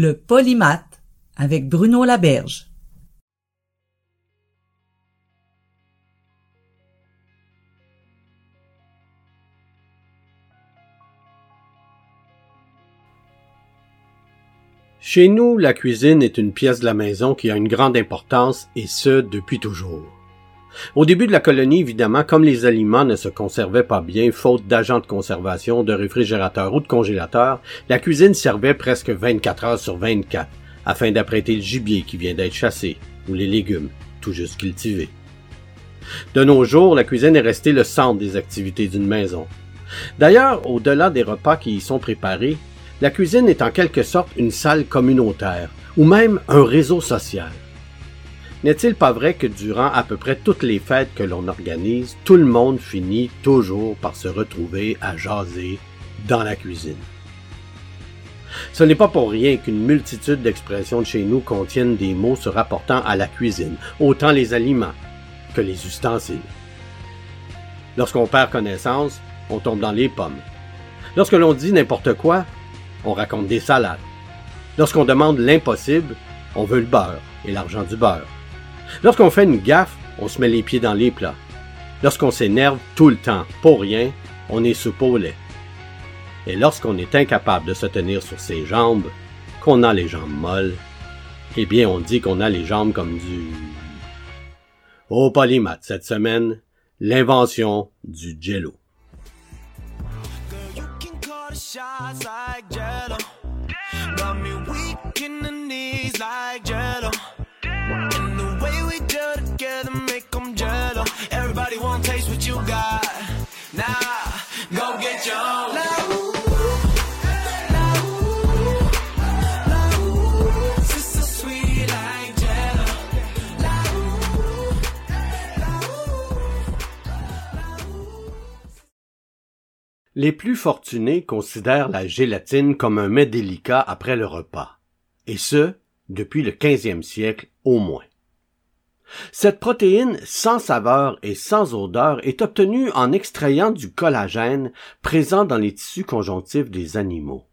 Le polymath avec Bruno Laberge. Chez nous, la cuisine est une pièce de la maison qui a une grande importance et ce depuis toujours. Au début de la colonie, évidemment, comme les aliments ne se conservaient pas bien, faute d'agents de conservation, de réfrigérateurs ou de congélateurs, la cuisine servait presque 24 heures sur 24, afin d'apprêter le gibier qui vient d'être chassé, ou les légumes, tout juste cultivés. De nos jours, la cuisine est restée le centre des activités d'une maison. D'ailleurs, au-delà des repas qui y sont préparés, la cuisine est en quelque sorte une salle communautaire, ou même un réseau social. N'est-il pas vrai que durant à peu près toutes les fêtes que l'on organise, tout le monde finit toujours par se retrouver à jaser dans la cuisine? Ce n'est pas pour rien qu'une multitude d'expressions de chez nous contiennent des mots se rapportant à la cuisine, autant les aliments que les ustensiles. Lorsqu'on perd connaissance, on tombe dans les pommes. Lorsque l'on dit n'importe quoi, on raconte des salades. Lorsqu'on demande l'impossible, on veut le beurre et l'argent du beurre. Lorsqu'on fait une gaffe, on se met les pieds dans les plats. Lorsqu'on s'énerve tout le temps, pour rien, on est soupe au lait. Et lorsqu'on est incapable de se tenir sur ses jambes, qu'on a les jambes molles, eh bien on dit qu'on a les jambes comme du... Au polymath cette semaine, l'invention du jello. Les plus fortunés considèrent la gélatine comme un mets délicat après le repas, et ce, depuis le 15e siècle au moins. Cette protéine sans saveur et sans odeur est obtenue en extrayant du collagène présent dans les tissus conjonctifs des animaux.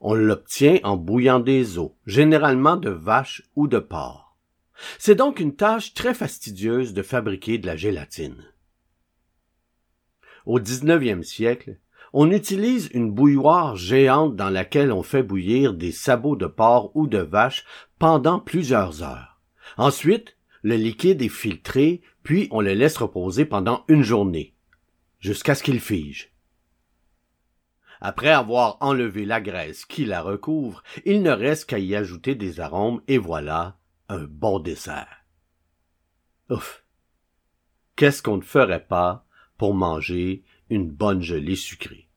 On l'obtient en bouillant des os, généralement de vache ou de porc. C'est donc une tâche très fastidieuse de fabriquer de la gélatine. Au XIXe siècle, on utilise une bouilloire géante dans laquelle on fait bouillir des sabots de porc ou de vache pendant plusieurs heures. Ensuite, le liquide est filtré, puis on le laisse reposer pendant une journée, jusqu'à ce qu'il fige. Après avoir enlevé la graisse qui la recouvre, il ne reste qu'à y ajouter des arômes et voilà un bon dessert. Ouf. Qu'est-ce qu'on ne ferait pas pour manger une bonne gelée sucrée?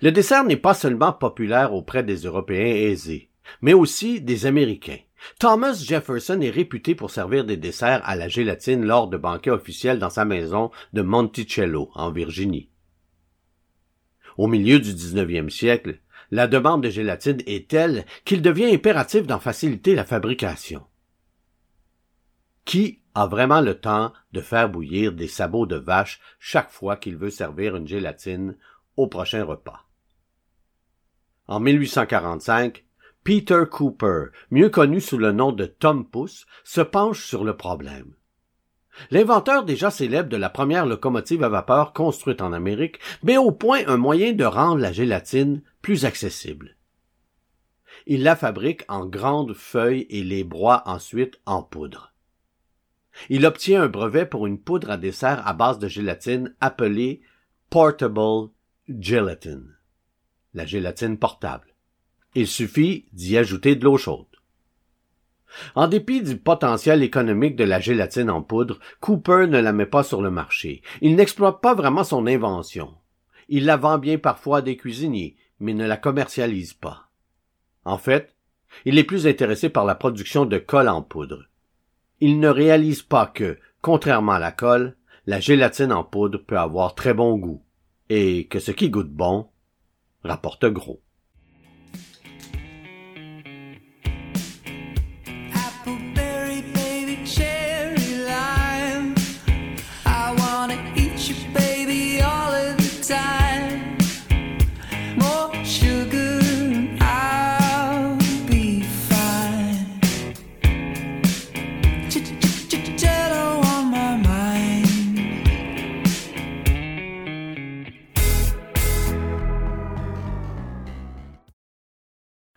Le dessert n'est pas seulement populaire auprès des Européens aisés, mais aussi des Américains. Thomas Jefferson est réputé pour servir des desserts à la gélatine lors de banquets officiels dans sa maison de Monticello, en Virginie. Au milieu du 19e siècle, la demande de gélatine est telle qu'il devient impératif d'en faciliter la fabrication. Qui a vraiment le temps de faire bouillir des sabots de vache chaque fois qu'il veut servir une gélatine au prochain repas? En 1845, Peter Cooper, mieux connu sous le nom de Tom Pouce, se penche sur le problème. L'inventeur déjà célèbre de la première locomotive à vapeur construite en Amérique met au point un moyen de rendre la gélatine plus accessible. Il la fabrique en grandes feuilles et les broie ensuite en poudre. Il obtient un brevet pour une poudre à dessert à base de gélatine appelée Portable Gelatin, la gélatine portable. Il suffit d'y ajouter de l'eau chaude. En dépit du potentiel économique de la gélatine en poudre, Cooper ne la met pas sur le marché. Il n'exploite pas vraiment son invention. Il la vend bien parfois à des cuisiniers, mais ne la commercialise pas. En fait, il est plus intéressé par la production de colle en poudre. Il ne réalise pas que, contrairement à la colle, la gélatine en poudre peut avoir très bon goût, et que ce qui goûte bon rapporte gros.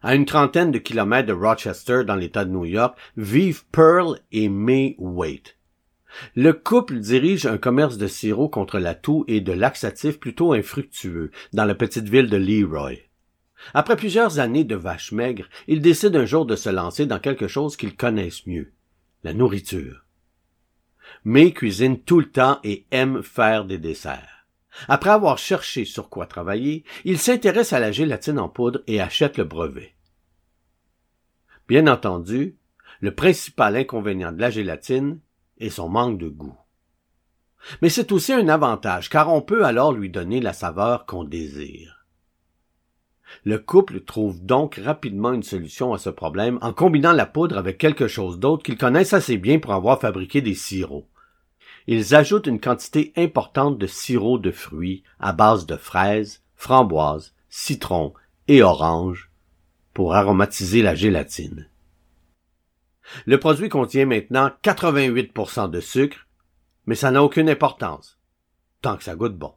À une trentaine de kilomètres de Rochester dans l'État de New York vivent Pearl et May Waite. Le couple dirige un commerce de sirop contre la toux et de laxatifs plutôt infructueux dans la petite ville de Leroy. Après plusieurs années de vaches maigres, ils décident un jour de se lancer dans quelque chose qu'ils connaissent mieux, la nourriture. May cuisine tout le temps et aime faire des desserts. Après avoir cherché sur quoi travailler, il s'intéresse à la gélatine en poudre et achète le brevet. Bien entendu, le principal inconvénient de la gélatine est son manque de goût. Mais c'est aussi un avantage, car on peut alors lui donner la saveur qu'on désire. Le couple trouve donc rapidement une solution à ce problème en combinant la poudre avec quelque chose d'autre qu'ils connaissent assez bien pour avoir fabriqué des sirops. Ils ajoutent une quantité importante de sirop de fruits à base de fraises, framboises, citron et oranges pour aromatiser la gélatine. Le produit contient maintenant 88% de sucre, mais ça n'a aucune importance, tant que ça goûte bon.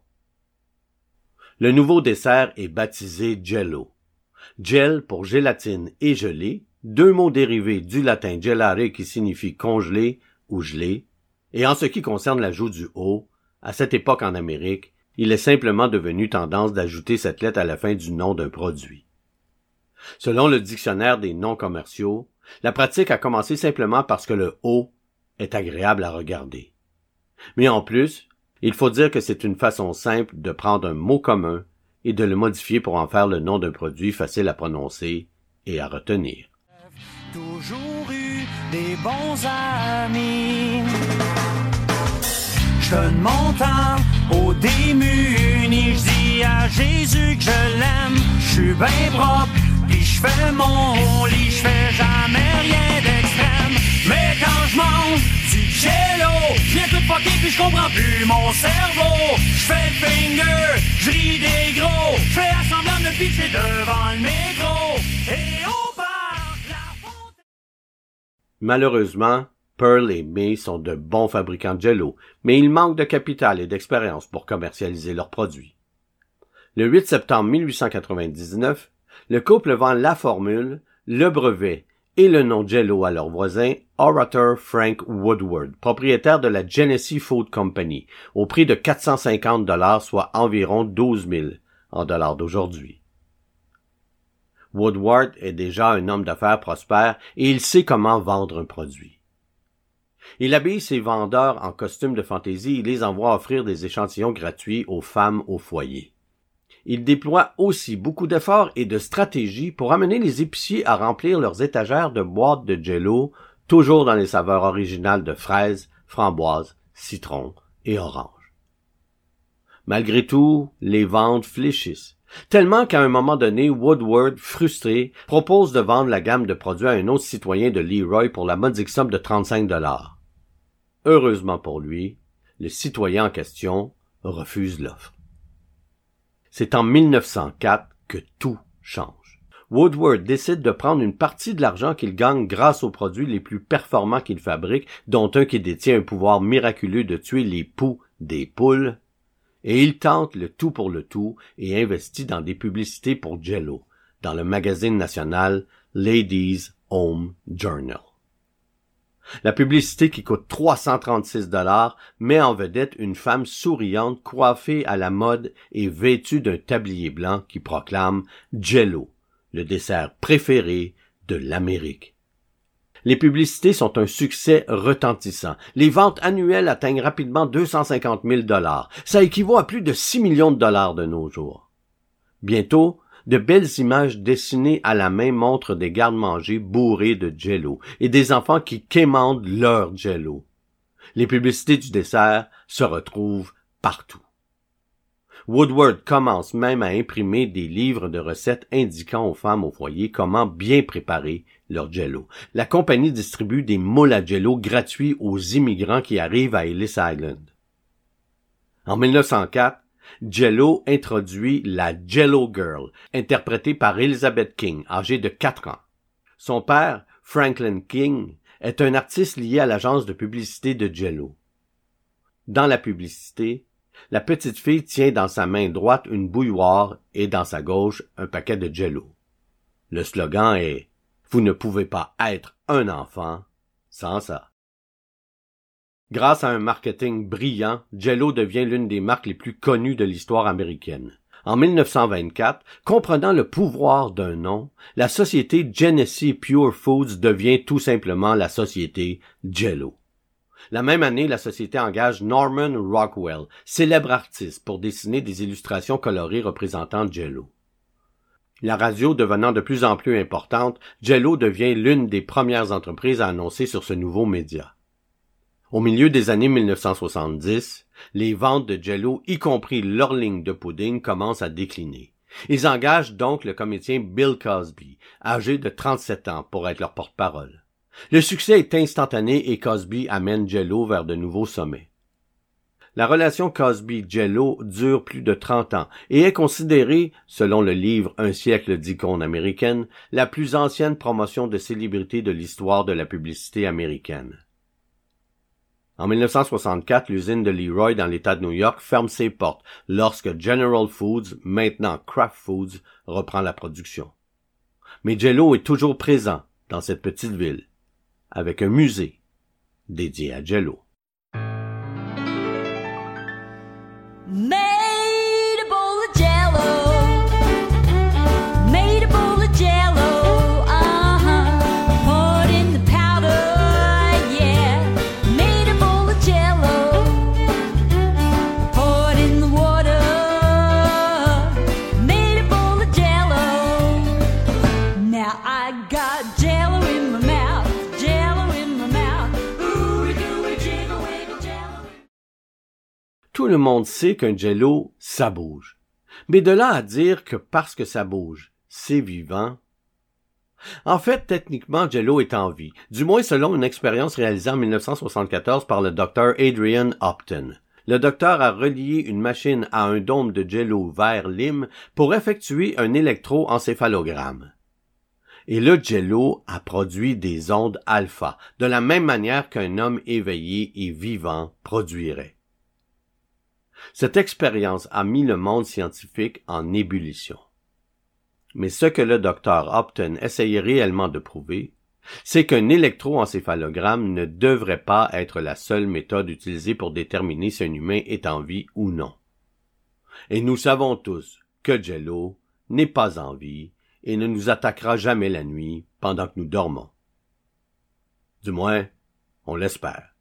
Le nouveau dessert est baptisé Jello. Gel pour gélatine et gelée, deux mots dérivés du latin gelare qui signifie congelé ou gelé, et en ce qui concerne l'ajout du O, à cette époque en Amérique, il est simplement devenu tendance d'ajouter cette lettre à la fin du nom d'un produit. Selon le dictionnaire des noms commerciaux, la pratique a commencé simplement parce que le O est agréable à regarder. Mais en plus, il faut dire que c'est une façon simple de prendre un mot commun et de le modifier pour en faire le nom d'un produit facile à prononcer et à retenir. Je fais mon lit, je fais jamais rien d'extrême. Mais quand je mange du jello, je viens tout fucker puis je comprends plus mon cerveau. Je fais le finger, je ris des gros, je fais assemblant de pitcher devant le micro. Et on part la fontaine. Malheureusement, Pearl et May sont de bons fabricants de jello, mais ils manquent de capital et d'expérience pour commercialiser leurs produits. Le 8 septembre 1899, le couple vend la formule, le brevet et le nom Jello à leur voisin Orator Frank Woodward, propriétaire de la Genesee Food Company, au prix de 450 dollars, soit environ 12 000 en dollars d'aujourd'hui. Woodward est déjà un homme d'affaires prospère et il sait comment vendre un produit. Il habille ses vendeurs en costumes de fantaisie et les envoie offrir des échantillons gratuits aux femmes au foyer. Il déploie aussi beaucoup d'efforts et de stratégies pour amener les épiciers à remplir leurs étagères de boîtes de jello, toujours dans les saveurs originales de fraises, framboises, citron et orange. Malgré tout, les ventes fléchissent. Tellement qu'à un moment donné, Woodward, frustré, propose de vendre la gamme de produits à un autre citoyen de Leroy pour la modique somme de 35 dollars. Heureusement pour lui, le citoyen en question refuse l'offre. C'est en 1904 que tout change. Woodward décide de prendre une partie de l'argent qu'il gagne grâce aux produits les plus performants qu'il fabrique, dont un qui détient un pouvoir miraculeux de tuer les poux des poules, et il tente le tout pour le tout et investit dans des publicités pour Jello, dans le magazine national Ladies Home Journal. La publicité qui coûte 336 dollars met en vedette une femme souriante coiffée à la mode et vêtue d'un tablier blanc qui proclame Jello, le dessert préféré de l'Amérique. Les publicités sont un succès retentissant. Les ventes annuelles atteignent rapidement 250 000 dollars. Ça équivaut à plus de 6 millions de dollars de nos jours. Bientôt, de belles images dessinées à la main montrent des gardes-manger bourrés de jello et des enfants qui quémandent leur jello. Les publicités du dessert se retrouvent partout. Woodward commence même à imprimer des livres de recettes indiquant aux femmes au foyer comment bien préparer leur jello. La compagnie distribue des moules à jello gratuits aux immigrants qui arrivent à Ellis Island. En 1904, Jello introduit la Jello Girl, interprétée par Elizabeth King, âgée de 4 ans. Son père, Franklin King, est un artiste lié à l'agence de publicité de Jello. Dans la publicité, la petite fille tient dans sa main droite une bouilloire et dans sa gauche un paquet de jello. Le slogan est Vous ne pouvez pas être un enfant sans ça. Grâce à un marketing brillant, Jello devient l'une des marques les plus connues de l'histoire américaine. En 1924, comprenant le pouvoir d'un nom, la société Genesee Pure Foods devient tout simplement la société Jello. La même année, la société engage Norman Rockwell, célèbre artiste, pour dessiner des illustrations colorées représentant Jello. La radio devenant de plus en plus importante, Jello devient l'une des premières entreprises à annoncer sur ce nouveau média. Au milieu des années 1970, les ventes de Jello, y compris leur ligne de pudding, commencent à décliner. Ils engagent donc le comédien Bill Cosby, âgé de 37 ans, pour être leur porte-parole. Le succès est instantané et Cosby amène Jello vers de nouveaux sommets. La relation Cosby-Jello dure plus de 30 ans et est considérée, selon le livre Un siècle d'icônes américaines, la plus ancienne promotion de célébrité de l'histoire de la publicité américaine. En 1964, l'usine de Leroy dans l'État de New York ferme ses portes lorsque General Foods, maintenant Kraft Foods, reprend la production. Mais Jello est toujours présent dans cette petite ville avec un musée dédié à Jello. Sait qu'un jello, ça bouge. Mais de là à dire que parce que ça bouge, c'est vivant. En fait, techniquement, Jello est en vie, du moins selon une expérience réalisée en 1974 par le docteur Adrian Upton. Le docteur a relié une machine à un dôme de Jello vert lime pour effectuer un électroencéphalogramme. Et le Jello a produit des ondes alpha, de la même manière qu'un homme éveillé et vivant produirait. Cette expérience a mis le monde scientifique en ébullition. Mais ce que le docteur Upton essayait réellement de prouver, c'est qu'un électroencéphalogramme ne devrait pas être la seule méthode utilisée pour déterminer si un humain est en vie ou non. Et nous savons tous que Jello n'est pas en vie et ne nous attaquera jamais la nuit pendant que nous dormons. Du moins, on l'espère.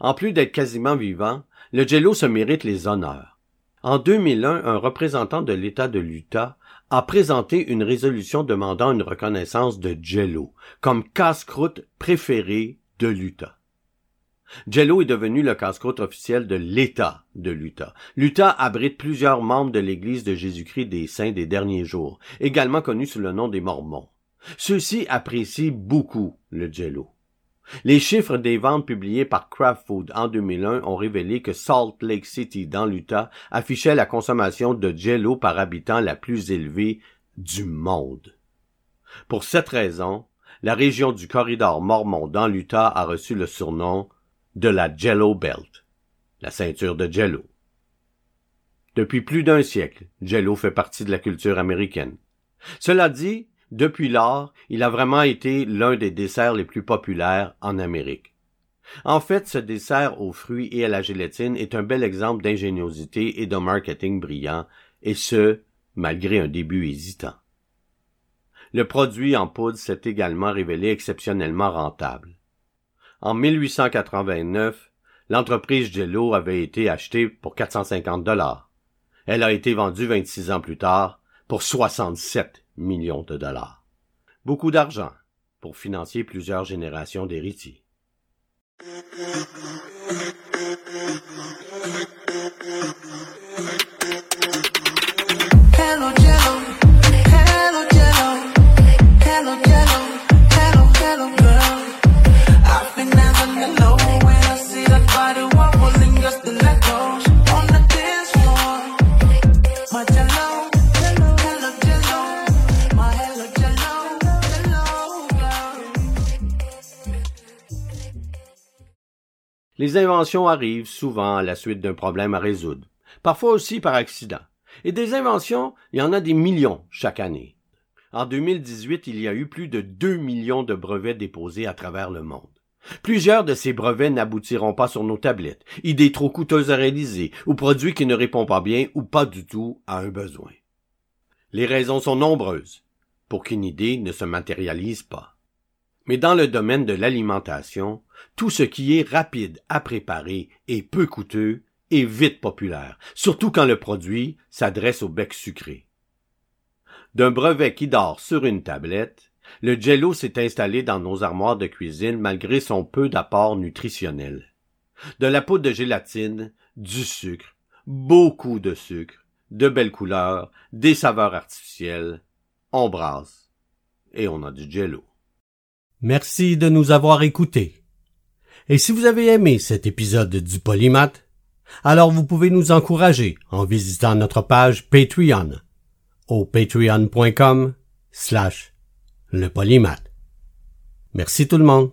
En plus d'être quasiment vivant, le Jello se mérite les honneurs. En 2001, un représentant de l'État de l'Utah a présenté une résolution demandant une reconnaissance de Jello comme casse-croûte préféré de l'Utah. Jello est devenu le casse-croûte officiel de l'État de l'Utah. L'Utah abrite plusieurs membres de l'Église de Jésus-Christ des Saints des derniers jours, également connus sous le nom des Mormons. Ceux-ci apprécient beaucoup le Jello. Les chiffres des ventes publiés par Kraft Food en 2001 ont révélé que Salt Lake City, dans l'Utah, affichait la consommation de Jello par habitant la plus élevée du monde. Pour cette raison, la région du corridor mormon dans l'Utah a reçu le surnom de la Jello Belt, la ceinture de Jello. Depuis plus d'un siècle, Jello fait partie de la culture américaine. Cela dit, depuis lors, il a vraiment été l'un des desserts les plus populaires en Amérique. En fait, ce dessert aux fruits et à la gélatine est un bel exemple d'ingéniosité et de marketing brillant, et ce, malgré un début hésitant. Le produit en poudre s'est également révélé exceptionnellement rentable. En 1889, l'entreprise Jello avait été achetée pour 450 dollars. Elle a été vendue 26 ans plus tard pour 67 millions de dollars. Beaucoup d'argent pour financer plusieurs générations d'héritiers. Les inventions arrivent souvent à la suite d'un problème à résoudre, parfois aussi par accident. Et des inventions, il y en a des millions chaque année. En 2018, il y a eu plus de 2 millions de brevets déposés à travers le monde. Plusieurs de ces brevets n'aboutiront pas sur nos tablettes, idées trop coûteuses à réaliser, ou produits qui ne répondent pas bien ou pas du tout à un besoin. Les raisons sont nombreuses pour qu'une idée ne se matérialise pas. Mais dans le domaine de l'alimentation, tout ce qui est rapide à préparer et peu coûteux est vite populaire, surtout quand le produit s'adresse au bec sucré. D'un brevet qui dort sur une tablette, le jello s'est installé dans nos armoires de cuisine malgré son peu d'apport nutritionnel. De la poudre de gélatine, du sucre, beaucoup de sucre, de belles couleurs, des saveurs artificielles, on brasse et on a du jello. Merci de nous avoir écoutés. Et si vous avez aimé cet épisode du Polymath, alors vous pouvez nous encourager en visitant notre page Patreon au patreon.com slash le polymath. Merci tout le monde.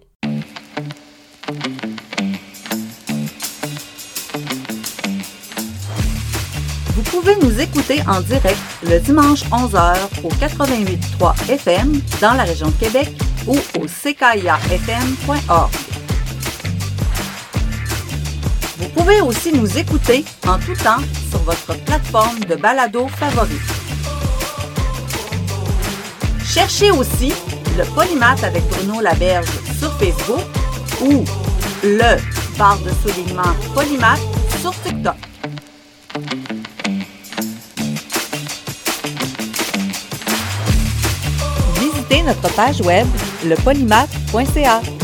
Vous pouvez nous écouter en direct le dimanche 11h au 88.3 FM dans la région de Québec ou au ckiafm.org. Vous pouvez aussi nous écouter en tout temps sur votre plateforme de balado favorite. Cherchez aussi le Polymath avec Bruno Laberge sur Facebook ou le barre de soulignement Polymath sur TikTok. Visitez notre page web lepolymath.ca.